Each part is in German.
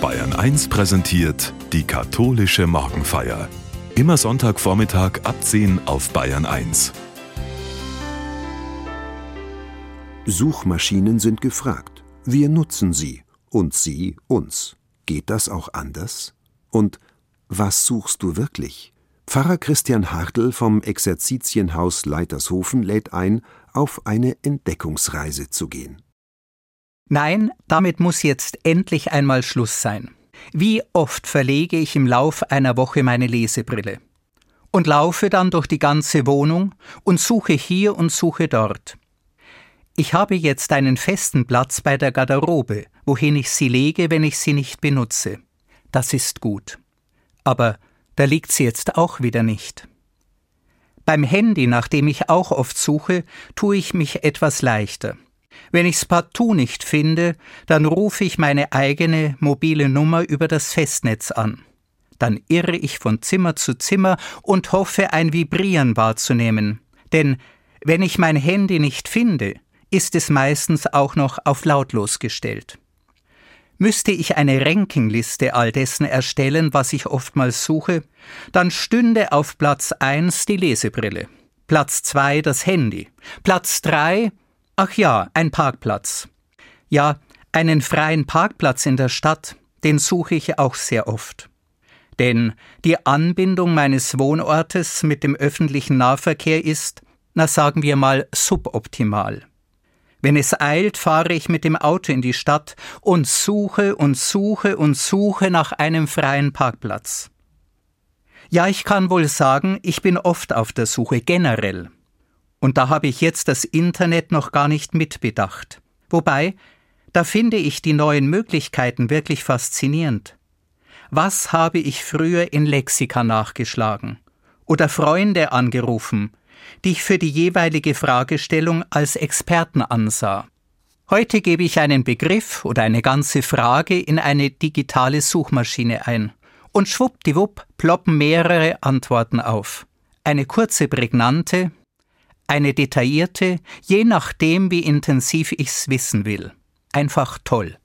Bayern 1 präsentiert die katholische Morgenfeier. Immer Sonntagvormittag ab 10 auf Bayern 1. Suchmaschinen sind gefragt. Wir nutzen sie und sie uns. Geht das auch anders? Und was suchst du wirklich? Pfarrer Christian Hartl vom Exerzitienhaus Leitershofen lädt ein, auf eine Entdeckungsreise zu gehen. Nein, damit muss jetzt endlich einmal Schluss sein. Wie oft verlege ich im Lauf einer Woche meine Lesebrille und laufe dann durch die ganze Wohnung und suche hier und suche dort. Ich habe jetzt einen festen Platz bei der Garderobe, wohin ich sie lege, wenn ich sie nicht benutze. Das ist gut. Aber da liegt sie jetzt auch wieder nicht. Beim Handy, nach dem ich auch oft suche, tue ich mich etwas leichter. Wenn ich's partout nicht finde, dann rufe ich meine eigene mobile Nummer über das Festnetz an. Dann irre ich von Zimmer zu Zimmer und hoffe, ein Vibrieren wahrzunehmen. Denn wenn ich mein Handy nicht finde, ist es meistens auch noch auf lautlos gestellt. Müsste ich eine Rankingliste all dessen erstellen, was ich oftmals suche, dann stünde auf Platz 1 die Lesebrille, Platz 2 das Handy, Platz 3 Ach ja, ein Parkplatz. Ja, einen freien Parkplatz in der Stadt, den suche ich auch sehr oft. Denn die Anbindung meines Wohnortes mit dem öffentlichen Nahverkehr ist, na sagen wir mal, suboptimal. Wenn es eilt, fahre ich mit dem Auto in die Stadt und suche und suche und suche nach einem freien Parkplatz. Ja, ich kann wohl sagen, ich bin oft auf der Suche generell. Und da habe ich jetzt das Internet noch gar nicht mitbedacht. Wobei, da finde ich die neuen Möglichkeiten wirklich faszinierend. Was habe ich früher in Lexika nachgeschlagen? Oder Freunde angerufen, die ich für die jeweilige Fragestellung als Experten ansah. Heute gebe ich einen Begriff oder eine ganze Frage in eine digitale Suchmaschine ein. Und schwuppdiwupp ploppen mehrere Antworten auf. Eine kurze, prägnante, eine detaillierte, je nachdem, wie intensiv ich's wissen will. Einfach toll.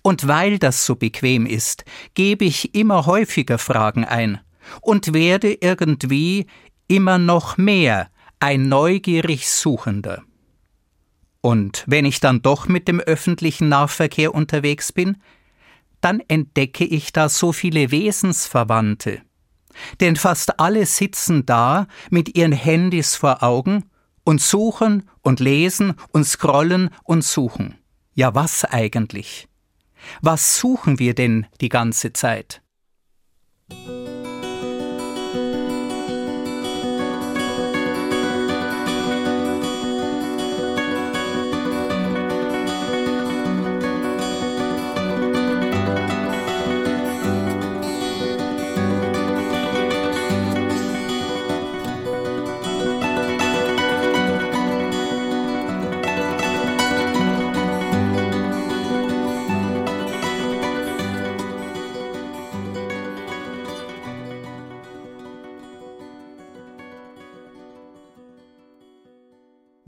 Und weil das so bequem ist, gebe ich immer häufiger Fragen ein und werde irgendwie immer noch mehr ein neugierig Suchender. Und wenn ich dann doch mit dem öffentlichen Nahverkehr unterwegs bin, dann entdecke ich da so viele Wesensverwandte, denn fast alle sitzen da mit ihren Handys vor Augen und suchen und lesen und scrollen und suchen. Ja, was eigentlich? Was suchen wir denn die ganze Zeit?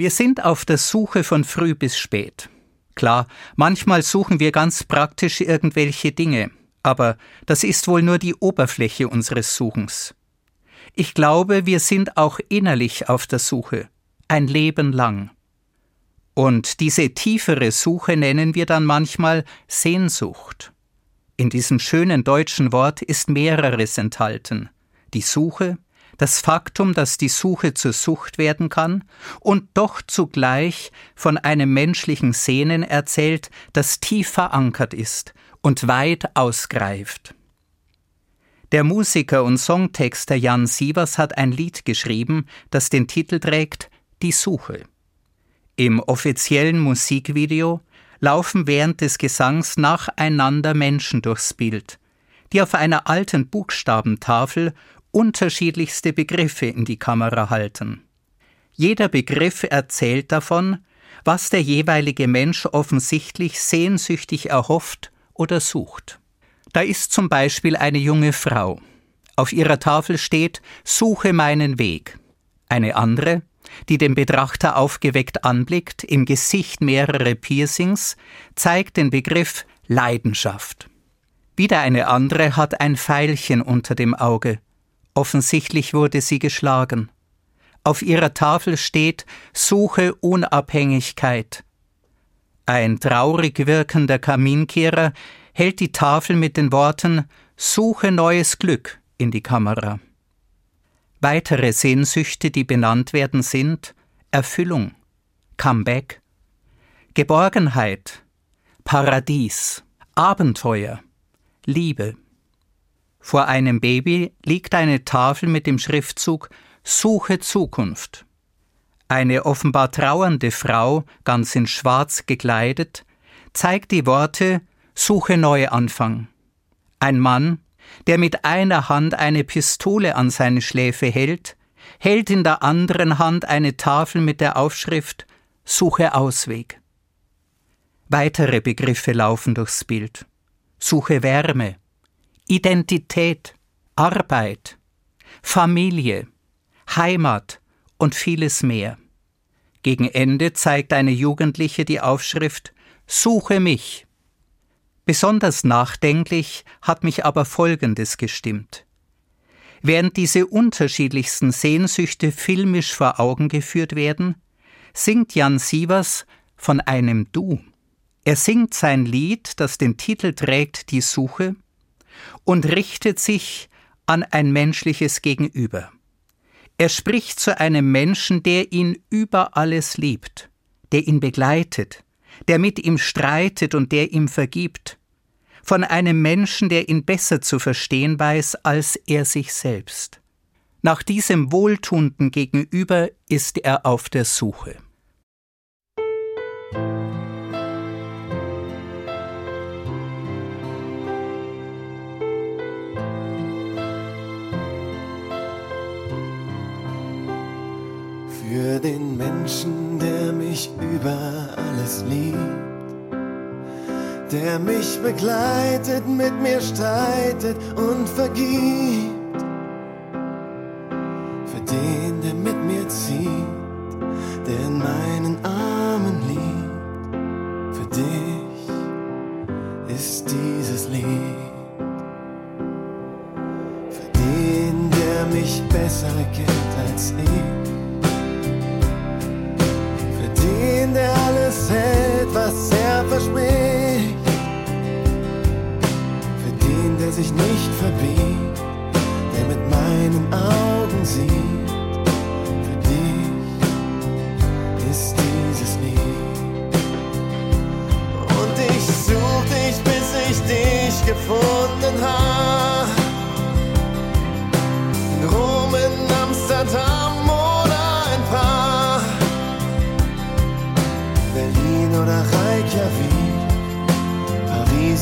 Wir sind auf der Suche von früh bis spät. Klar, manchmal suchen wir ganz praktisch irgendwelche Dinge, aber das ist wohl nur die Oberfläche unseres Suchens. Ich glaube, wir sind auch innerlich auf der Suche, ein Leben lang. Und diese tiefere Suche nennen wir dann manchmal Sehnsucht. In diesem schönen deutschen Wort ist mehreres enthalten. Die Suche, das Faktum, dass die Suche zur Sucht werden kann und doch zugleich von einem menschlichen Sehnen erzählt, das tief verankert ist und weit ausgreift. Der Musiker und Songtexter Jan Sievers hat ein Lied geschrieben, das den Titel trägt Die Suche. Im offiziellen Musikvideo laufen während des Gesangs nacheinander Menschen durchs Bild, die auf einer alten Buchstabentafel unterschiedlichste Begriffe in die Kamera halten. Jeder Begriff erzählt davon, was der jeweilige Mensch offensichtlich sehnsüchtig erhofft oder sucht. Da ist zum Beispiel eine junge Frau. Auf ihrer Tafel steht Suche meinen Weg. Eine andere, die den Betrachter aufgeweckt anblickt, im Gesicht mehrere Piercings, zeigt den Begriff Leidenschaft. Wieder eine andere hat ein Pfeilchen unter dem Auge. Offensichtlich wurde sie geschlagen. Auf ihrer Tafel steht Suche Unabhängigkeit. Ein traurig wirkender Kaminkehrer hält die Tafel mit den Worten Suche neues Glück in die Kamera. Weitere Sehnsüchte, die benannt werden, sind Erfüllung, Comeback, Geborgenheit, Paradies, Abenteuer, Liebe. Vor einem Baby liegt eine Tafel mit dem Schriftzug Suche Zukunft. Eine offenbar trauernde Frau, ganz in Schwarz gekleidet, zeigt die Worte Suche Neuanfang. Ein Mann, der mit einer Hand eine Pistole an seine Schläfe hält, hält in der anderen Hand eine Tafel mit der Aufschrift Suche Ausweg. Weitere Begriffe laufen durchs Bild. Suche Wärme, Identität, Arbeit, Familie, Heimat und vieles mehr. Gegen Ende zeigt eine Jugendliche die Aufschrift Suche mich. Besonders nachdenklich hat mich aber Folgendes gestimmt. Während diese unterschiedlichsten Sehnsüchte filmisch vor Augen geführt werden, singt Jan Sievers von einem Du. Er singt sein Lied, das den Titel trägt Die Suche, und richtet sich an ein menschliches Gegenüber. Er spricht zu einem Menschen, der ihn über alles liebt, der ihn begleitet, der mit ihm streitet und der ihm vergibt, von einem Menschen, der ihn besser zu verstehen weiß als er sich selbst. Nach diesem wohltuenden Gegenüber ist er auf der Suche. Für den Menschen, der mich über alles liebt, der mich begleitet, mit mir streitet und vergibt. Für den,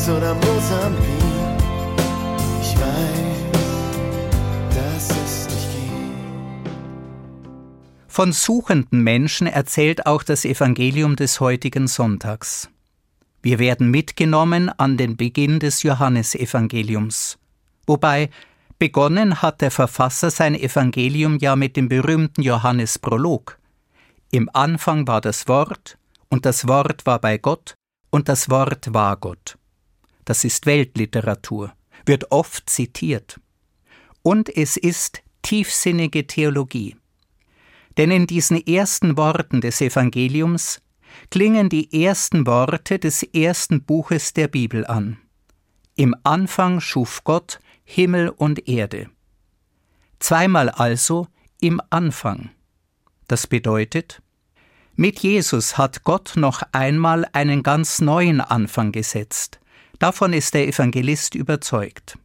Paris oder Mosambik. Ich weiß, dass es nicht geht. Von suchenden Menschen erzählt auch das Evangelium des heutigen Sonntags. Wir werden mitgenommen an den Beginn des Johannesevangeliums, wobei begonnen hat der Verfasser sein Evangelium ja mit dem berühmten Johannesprolog. Im Anfang war das Wort, und das Wort war bei Gott, und das Wort war Gott. Das ist Weltliteratur, wird oft zitiert. Und es ist tiefsinnige Theologie. Denn in diesen ersten Worten des Evangeliums klingen die ersten Worte des ersten Buches der Bibel an. Im Anfang schuf Gott Himmel und Erde. Zweimal also im Anfang. Das bedeutet, mit Jesus hat Gott noch einmal einen ganz neuen Anfang gesetzt. Davon ist der Evangelist überzeugt.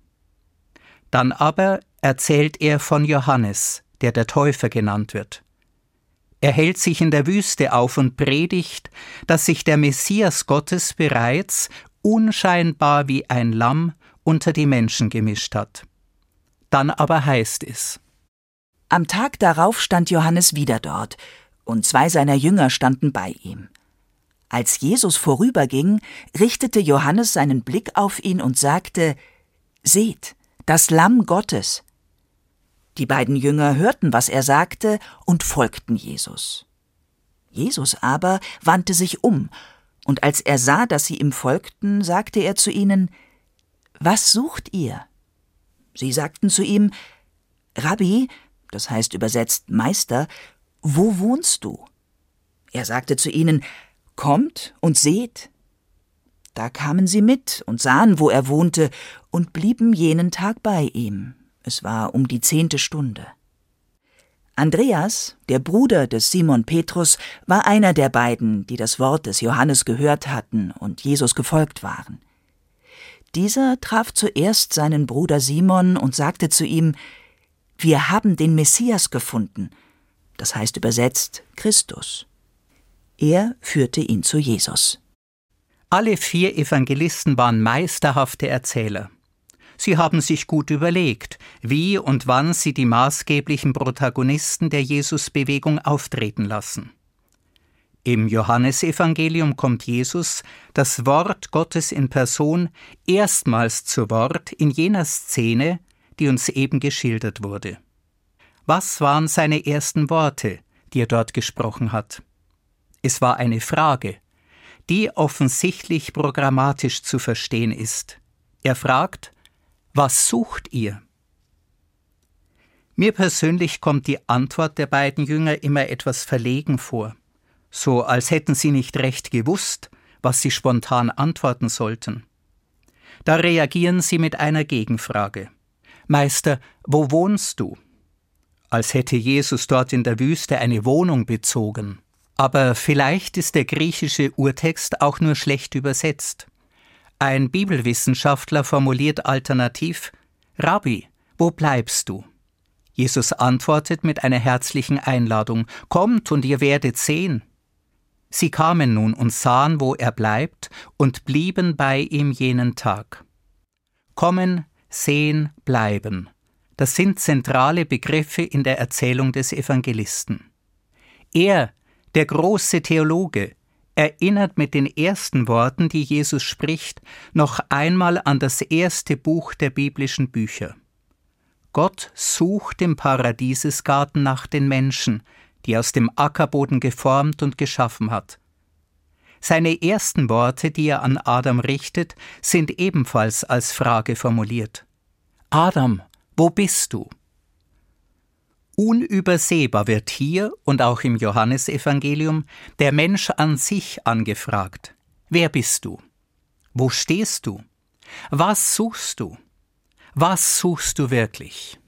Dann aber erzählt er von Johannes, der der Täufer genannt wird. Er hält sich in der Wüste auf und predigt, dass sich der Messias Gottes bereits, unscheinbar wie ein Lamm, unter die Menschen gemischt hat. Dann aber heißt es Am Tag darauf stand Johannes wieder dort, und zwei seiner Jünger standen bei ihm. Als Jesus vorüberging, richtete Johannes seinen Blick auf ihn und sagte Seht, das Lamm Gottes. Die beiden Jünger hörten, was er sagte, und folgten Jesus. Jesus aber wandte sich um, und als er sah, dass sie ihm folgten, sagte er zu ihnen Was sucht ihr? Sie sagten zu ihm, Rabbi, das heißt übersetzt Meister, wo wohnst du? Er sagte zu ihnen, Kommt und seht. Da kamen sie mit und sahen, wo er wohnte, und blieben jenen Tag bei ihm. Es war um die zehnte Stunde. Andreas, der Bruder des Simon Petrus, war einer der beiden, die das Wort des Johannes gehört hatten und Jesus gefolgt waren. Dieser traf zuerst seinen Bruder Simon und sagte zu ihm Wir haben den Messias gefunden, das heißt übersetzt Christus. Er führte ihn zu Jesus. Alle vier Evangelisten waren meisterhafte Erzähler. Sie haben sich gut überlegt, wie und wann sie die maßgeblichen Protagonisten der Jesusbewegung auftreten lassen. Im Johannesevangelium kommt Jesus, das Wort Gottes in Person, erstmals zu Wort in jener Szene, die uns eben geschildert wurde. Was waren seine ersten Worte, die er dort gesprochen hat? Es war eine Frage, die offensichtlich programmatisch zu verstehen ist. Er fragt, was sucht ihr? Mir persönlich kommt die Antwort der beiden Jünger immer etwas verlegen vor, so als hätten sie nicht recht gewusst, was sie spontan antworten sollten. Da reagieren sie mit einer Gegenfrage. Meister, wo wohnst du? Als hätte Jesus dort in der Wüste eine Wohnung bezogen. Aber vielleicht ist der griechische Urtext auch nur schlecht übersetzt. Ein Bibelwissenschaftler formuliert alternativ Rabbi, wo bleibst du? Jesus antwortet mit einer herzlichen Einladung Kommt und ihr werdet sehen. Sie kamen nun und sahen, wo er bleibt, und blieben bei ihm jenen Tag. Kommen, sehen, bleiben. Das sind zentrale Begriffe in der Erzählung des Evangelisten. Er, der große Theologe, erinnert mit den ersten Worten, die Jesus spricht, noch einmal an das erste Buch der biblischen Bücher. Gott sucht im Paradiesesgarten nach den Menschen, die aus dem Ackerboden geformt und geschaffen hat. Seine ersten Worte, die er an Adam richtet, sind ebenfalls als Frage formuliert. Adam, wo bist du? Unübersehbar wird hier und auch im Johannesevangelium der Mensch an sich angefragt. Wer bist du? Wo stehst du? Was suchst du? Was suchst du wirklich?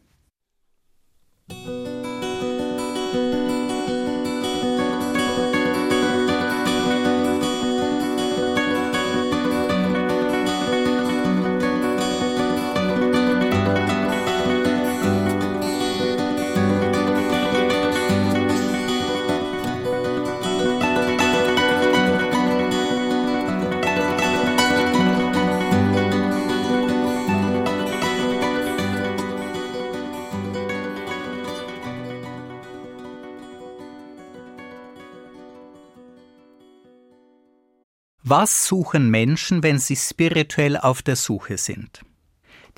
Was suchen Menschen, wenn sie spirituell auf der Suche sind?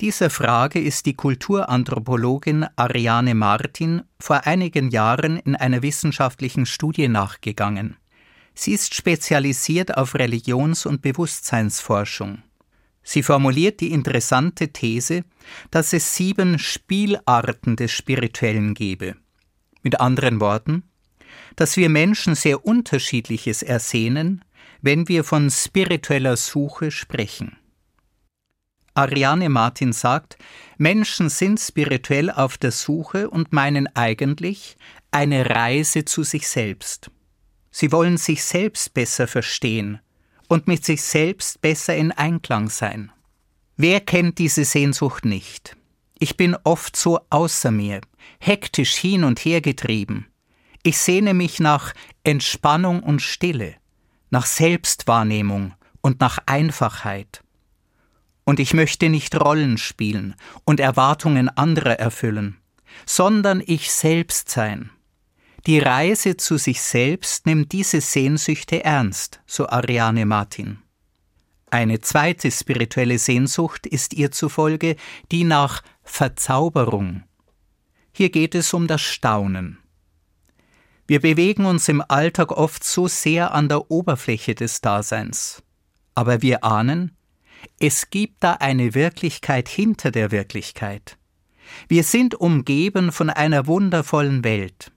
Dieser Frage ist die Kulturanthropologin Ariane Martin vor einigen Jahren in einer wissenschaftlichen Studie nachgegangen. Sie ist spezialisiert auf Religions- und Bewusstseinsforschung. Sie formuliert die interessante These, dass es sieben Spielarten des Spirituellen gebe. Mit anderen Worten, dass wir Menschen sehr unterschiedliches ersehnen, wenn wir von spiritueller Suche sprechen. Ariane Martin sagt, Menschen sind spirituell auf der Suche und meinen eigentlich eine Reise zu sich selbst. Sie wollen sich selbst besser verstehen und mit sich selbst besser in Einklang sein. Wer kennt diese Sehnsucht nicht? Ich bin oft so außer mir, hektisch hin und her getrieben. Ich sehne mich nach Entspannung und Stille nach Selbstwahrnehmung und nach Einfachheit. Und ich möchte nicht Rollen spielen und Erwartungen anderer erfüllen, sondern ich selbst sein. Die Reise zu sich selbst nimmt diese Sehnsüchte ernst, so Ariane Martin. Eine zweite spirituelle Sehnsucht ist ihr zufolge die nach Verzauberung. Hier geht es um das Staunen. Wir bewegen uns im Alltag oft so sehr an der Oberfläche des Daseins. Aber wir ahnen, Es gibt da eine Wirklichkeit hinter der Wirklichkeit. Wir sind umgeben von einer wundervollen Welt.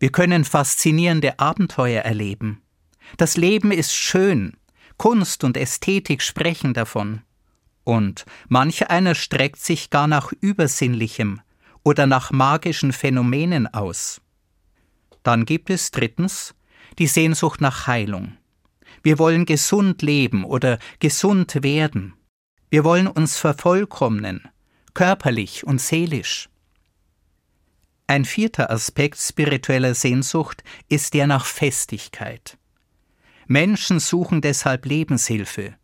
Wir können faszinierende Abenteuer erleben. Das Leben ist schön, Kunst und Ästhetik sprechen davon. Und manch einer streckt sich gar nach Übersinnlichem oder nach magischen Phänomenen aus. Dann gibt es drittens die Sehnsucht nach Heilung. Wir wollen gesund leben oder gesund werden. Wir wollen uns vervollkommnen, körperlich und seelisch. Ein vierter Aspekt spiritueller Sehnsucht ist der nach Festigkeit. Menschen suchen deshalb Lebenshilfe,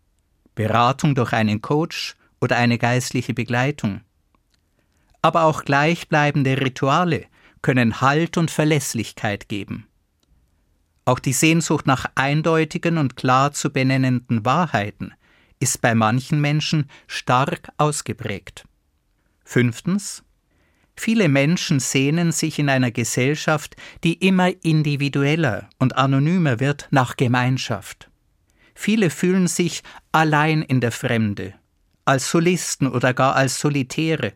Beratung durch einen Coach oder eine geistliche Begleitung. Aber auch gleichbleibende Rituale können Halt und Verlässlichkeit geben. Auch die Sehnsucht nach eindeutigen und klar zu benennenden Wahrheiten ist bei manchen Menschen stark ausgeprägt. Fünftens Viele Menschen sehnen sich in einer Gesellschaft, die immer individueller und anonymer wird, nach Gemeinschaft. Viele fühlen sich allein in der Fremde, als Solisten oder gar als Solitäre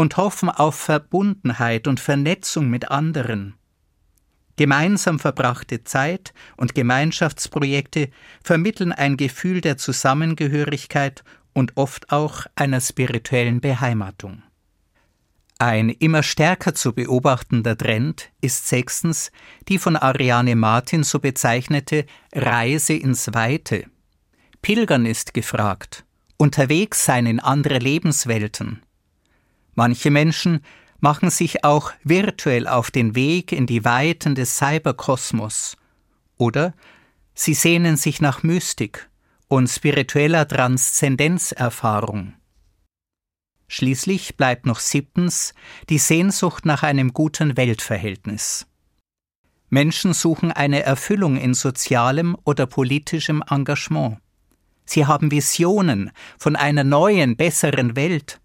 und hoffen auf Verbundenheit und Vernetzung mit anderen. Gemeinsam verbrachte Zeit und Gemeinschaftsprojekte vermitteln ein Gefühl der Zusammengehörigkeit und oft auch einer spirituellen Beheimatung. Ein immer stärker zu beobachtender Trend ist sechstens die von Ariane Martin so bezeichnete Reise ins Weite. Pilgern ist gefragt, unterwegs sein in andere Lebenswelten. Manche Menschen machen sich auch virtuell auf den Weg in die Weiten des Cyberkosmos. Oder sie sehnen sich nach Mystik und spiritueller Transzendenzerfahrung. Schließlich bleibt noch siebtens die Sehnsucht nach einem guten Weltverhältnis. Menschen suchen eine Erfüllung in sozialem oder politischem Engagement. Sie haben Visionen von einer neuen, besseren Welt.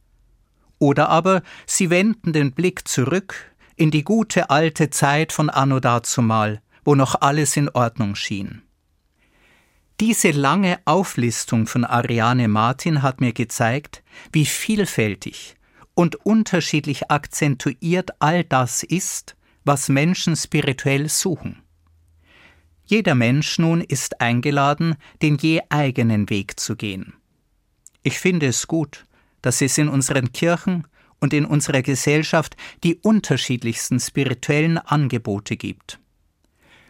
Oder aber sie wenden den Blick zurück in die gute alte Zeit von Anno dazumal, wo noch alles in Ordnung schien. Diese lange Auflistung von Ariane Martin hat mir gezeigt, wie vielfältig und unterschiedlich akzentuiert all das ist, was Menschen spirituell suchen. Jeder Mensch nun ist eingeladen, den je eigenen Weg zu gehen. Ich finde es gut, dass es in unseren Kirchen und in unserer Gesellschaft die unterschiedlichsten spirituellen Angebote gibt.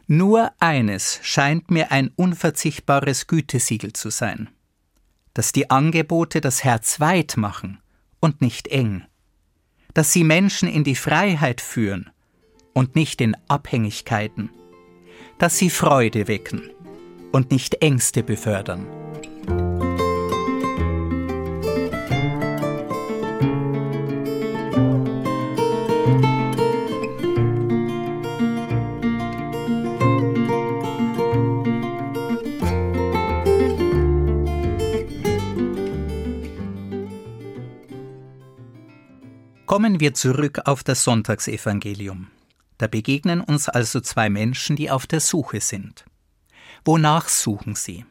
Nur eines scheint mir ein unverzichtbares Gütesiegel zu sein, dass die Angebote das Herz weit machen und nicht eng, dass sie Menschen in die Freiheit führen und nicht in Abhängigkeiten, dass sie Freude wecken und nicht Ängste befördern. Kommen wir zurück auf das Sonntagsevangelium. Da begegnen uns also zwei Menschen, die auf der Suche sind. Wonach suchen sie?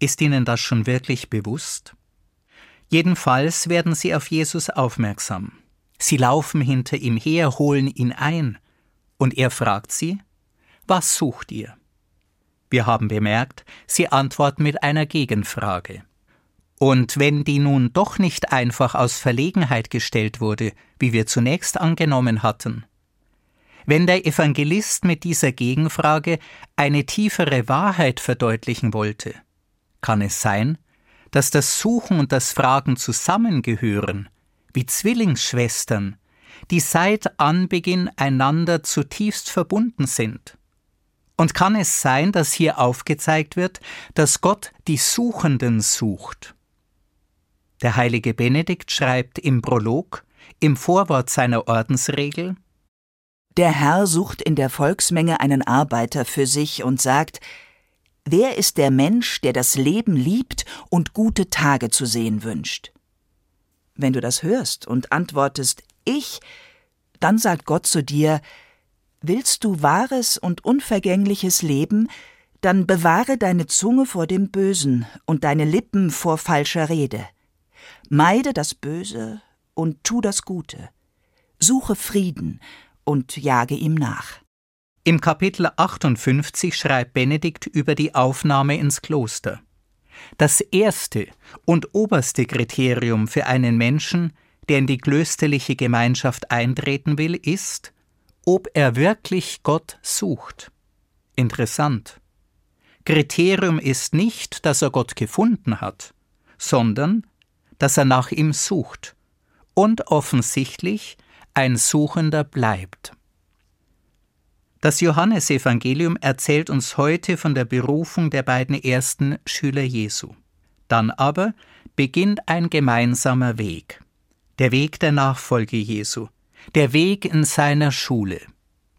Ist ihnen das schon wirklich bewusst? Jedenfalls werden sie auf Jesus aufmerksam. Sie laufen hinter ihm her, holen ihn ein, und er fragt sie, was sucht ihr? Wir haben bemerkt, sie antworten mit einer Gegenfrage. Und wenn die nun doch nicht einfach aus Verlegenheit gestellt wurde, wie wir zunächst angenommen hatten, wenn der Evangelist mit dieser Gegenfrage eine tiefere Wahrheit verdeutlichen wollte, kann es sein, dass das Suchen und das Fragen zusammengehören, wie Zwillingsschwestern, die seit Anbeginn einander zutiefst verbunden sind. Und kann es sein, dass hier aufgezeigt wird, dass Gott die Suchenden sucht der heilige Benedikt schreibt im Prolog, im Vorwort seiner Ordensregel Der Herr sucht in der Volksmenge einen Arbeiter für sich und sagt Wer ist der Mensch, der das Leben liebt und gute Tage zu sehen wünscht? Wenn du das hörst und antwortest Ich, dann sagt Gott zu dir Willst du wahres und unvergängliches Leben, dann bewahre deine Zunge vor dem Bösen und deine Lippen vor falscher Rede. Meide das Böse und tu das Gute. Suche Frieden und jage ihm nach. Im Kapitel 58 schreibt Benedikt über die Aufnahme ins Kloster. Das erste und oberste Kriterium für einen Menschen, der in die klösterliche Gemeinschaft eintreten will, ist, ob er wirklich Gott sucht. Interessant. Kriterium ist nicht, dass er Gott gefunden hat, sondern dass er nach ihm sucht und offensichtlich ein Suchender bleibt. Das Johannesevangelium erzählt uns heute von der Berufung der beiden ersten Schüler Jesu. Dann aber beginnt ein gemeinsamer Weg, der Weg der Nachfolge Jesu, der Weg in seiner Schule.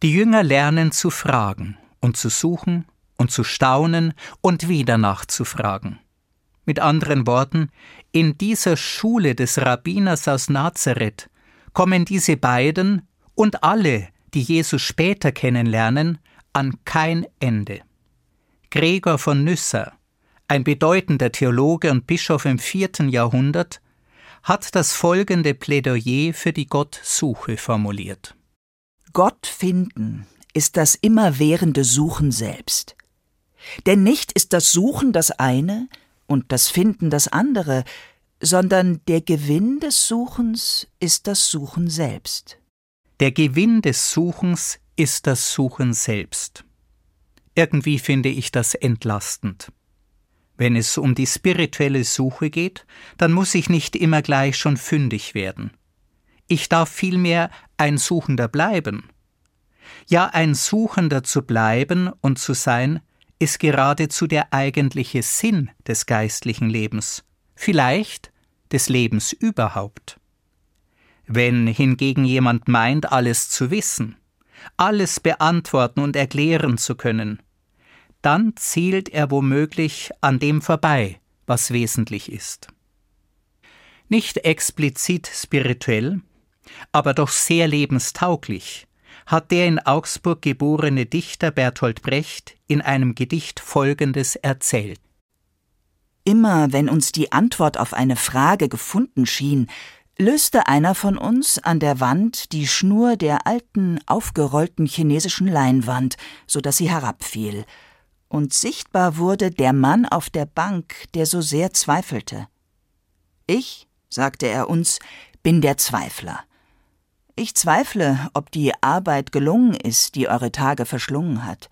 Die Jünger lernen zu fragen und zu suchen und zu staunen und wieder nachzufragen. Mit anderen Worten, in dieser Schule des Rabbiners aus Nazareth kommen diese beiden und alle, die Jesus später kennenlernen, an kein Ende. Gregor von Nyssa, ein bedeutender Theologe und Bischof im vierten Jahrhundert, hat das folgende Plädoyer für die Gottsuche formuliert. Gott finden ist das immerwährende Suchen selbst. Denn nicht ist das Suchen das eine und das Finden das andere, sondern der Gewinn des Suchens ist das Suchen selbst. Der Gewinn des Suchens ist das Suchen selbst. Irgendwie finde ich das entlastend. Wenn es um die spirituelle Suche geht, dann muss ich nicht immer gleich schon fündig werden. Ich darf vielmehr ein Suchender bleiben. Ja, ein Suchender zu bleiben und zu sein, ist geradezu der eigentliche Sinn des geistlichen Lebens, vielleicht des Lebens überhaupt. Wenn hingegen jemand meint, alles zu wissen, alles beantworten und erklären zu können, dann zielt er womöglich an dem vorbei, was wesentlich ist. Nicht explizit spirituell, aber doch sehr lebenstauglich hat der in Augsburg geborene Dichter Bertolt Brecht in einem Gedicht Folgendes erzählt. Immer wenn uns die Antwort auf eine Frage gefunden schien, löste einer von uns an der Wand die Schnur der alten, aufgerollten chinesischen Leinwand, so dass sie herabfiel, und sichtbar wurde der Mann auf der Bank, der so sehr zweifelte. Ich, sagte er uns, bin der Zweifler. Ich zweifle, ob die Arbeit gelungen ist, die eure Tage verschlungen hat,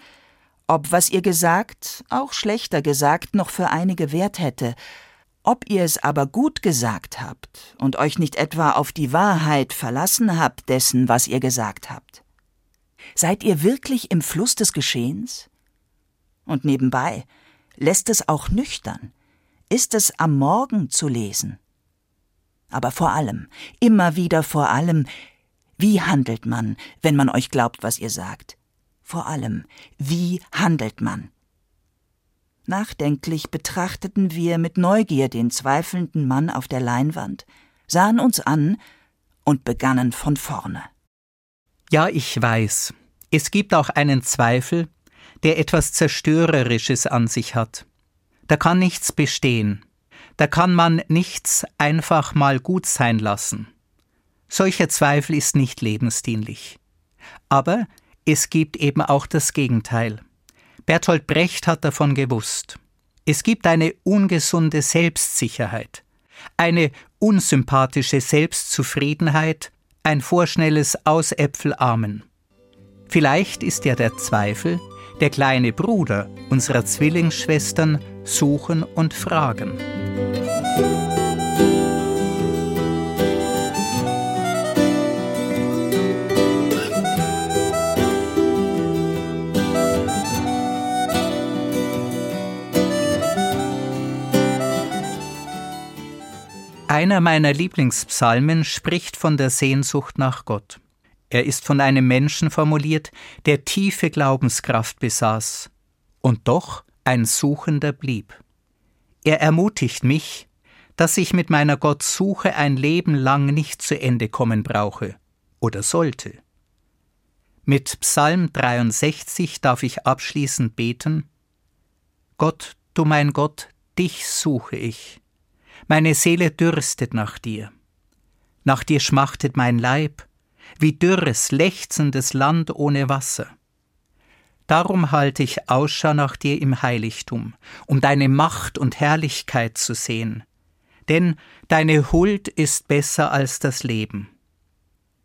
ob was ihr gesagt, auch schlechter gesagt, noch für einige Wert hätte, ob ihr es aber gut gesagt habt und euch nicht etwa auf die Wahrheit verlassen habt dessen, was ihr gesagt habt. Seid ihr wirklich im Fluss des Geschehens? Und nebenbei, lässt es auch nüchtern? Ist es am Morgen zu lesen? Aber vor allem, immer wieder vor allem, wie handelt man, wenn man euch glaubt, was ihr sagt? Vor allem, wie handelt man? Nachdenklich betrachteten wir mit Neugier den zweifelnden Mann auf der Leinwand, sahen uns an und begannen von vorne. Ja, ich weiß, es gibt auch einen Zweifel, der etwas Zerstörerisches an sich hat. Da kann nichts bestehen, da kann man nichts einfach mal gut sein lassen. Solcher Zweifel ist nicht lebensdienlich. Aber es gibt eben auch das Gegenteil. Bertolt Brecht hat davon gewusst. Es gibt eine ungesunde Selbstsicherheit, eine unsympathische Selbstzufriedenheit, ein vorschnelles Ausäpfelarmen. Vielleicht ist ja der Zweifel der kleine Bruder unserer Zwillingsschwestern Suchen und Fragen. Einer meiner Lieblingspsalmen spricht von der Sehnsucht nach Gott. Er ist von einem Menschen formuliert, der tiefe Glaubenskraft besaß und doch ein Suchender blieb. Er ermutigt mich, dass ich mit meiner Gottsuche ein Leben lang nicht zu Ende kommen brauche oder sollte. Mit Psalm 63 darf ich abschließend beten Gott, du mein Gott, dich suche ich. Meine Seele dürstet nach dir. Nach dir schmachtet mein Leib, wie dürres, lechzendes Land ohne Wasser. Darum halte ich Ausschau nach dir im Heiligtum, um deine Macht und Herrlichkeit zu sehen. Denn deine Huld ist besser als das Leben.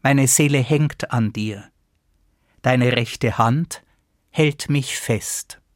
Meine Seele hängt an dir. Deine rechte Hand hält mich fest.